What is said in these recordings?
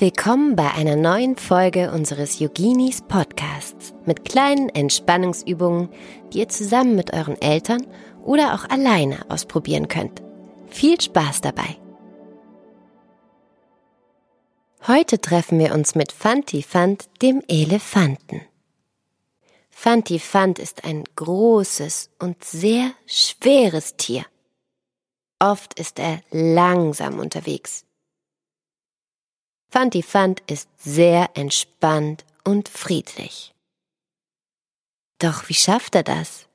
Willkommen bei einer neuen Folge unseres Yoginis Podcasts mit kleinen Entspannungsübungen, die ihr zusammen mit euren Eltern oder auch alleine ausprobieren könnt. Viel Spaß dabei! Heute treffen wir uns mit Fantifant, dem Elefanten. Fantifant ist ein großes und sehr schweres Tier. Oft ist er langsam unterwegs Fantifant ist sehr entspannt und friedlich. Doch wie schafft er das?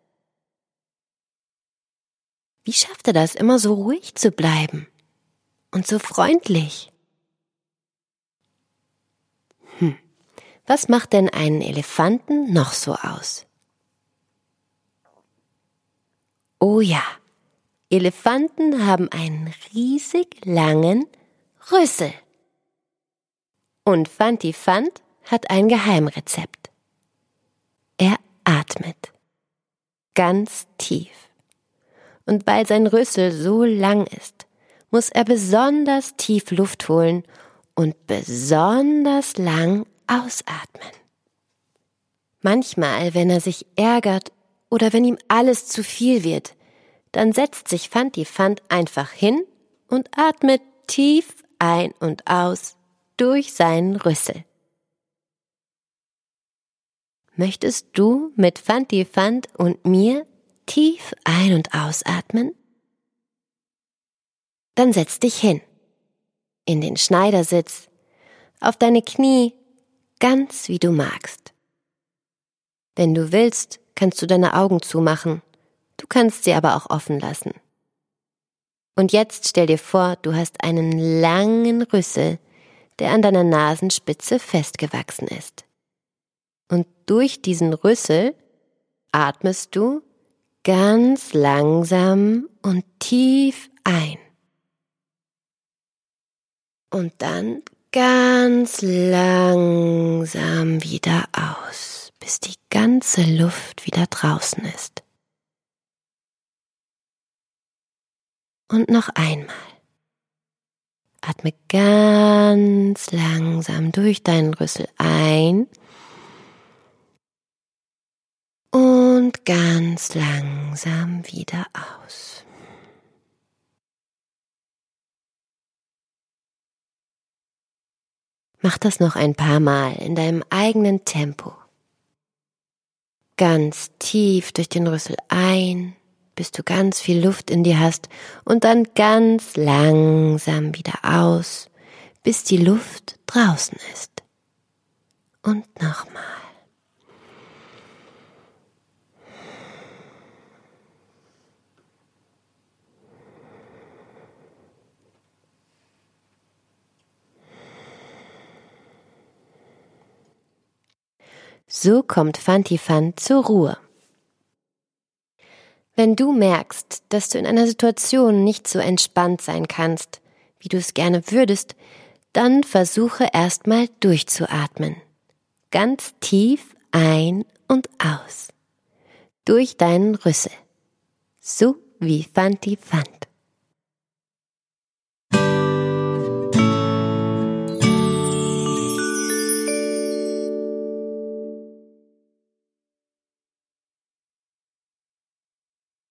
Wie schafft er das, immer so ruhig zu bleiben und so freundlich? Hm, was macht denn einen Elefanten noch so aus? Oh ja, Elefanten haben einen riesig langen Rüssel. Und Fantifant hat ein Geheimrezept. Er atmet. Ganz tief. Und weil sein Rüssel so lang ist, muss er besonders tief Luft holen und besonders lang ausatmen. Manchmal, wenn er sich ärgert oder wenn ihm alles zu viel wird, dann setzt sich Fantifant einfach hin und atmet tief ein und aus durch seinen Rüssel. Möchtest du mit Fantifant und mir tief ein- und ausatmen? Dann setz dich hin. In den Schneidersitz, auf deine Knie, ganz wie du magst. Wenn du willst, kannst du deine Augen zumachen, du kannst sie aber auch offen lassen. Und jetzt stell dir vor, du hast einen langen Rüssel, der an deiner Nasenspitze festgewachsen ist. Und durch diesen Rüssel atmest du ganz langsam und tief ein. Und dann ganz langsam wieder aus, bis die ganze Luft wieder draußen ist. Und noch einmal. Atme ganz langsam durch deinen Rüssel ein und ganz langsam wieder aus. Mach das noch ein paar Mal in deinem eigenen Tempo. Ganz tief durch den Rüssel ein bis du ganz viel Luft in dir hast und dann ganz langsam wieder aus, bis die Luft draußen ist. Und nochmal. So kommt Fantifant zur Ruhe. Wenn du merkst, dass du in einer Situation nicht so entspannt sein kannst, wie du es gerne würdest, dann versuche erstmal durchzuatmen. Ganz tief ein und aus. Durch deinen Rüssel. So wie Fanti Fant.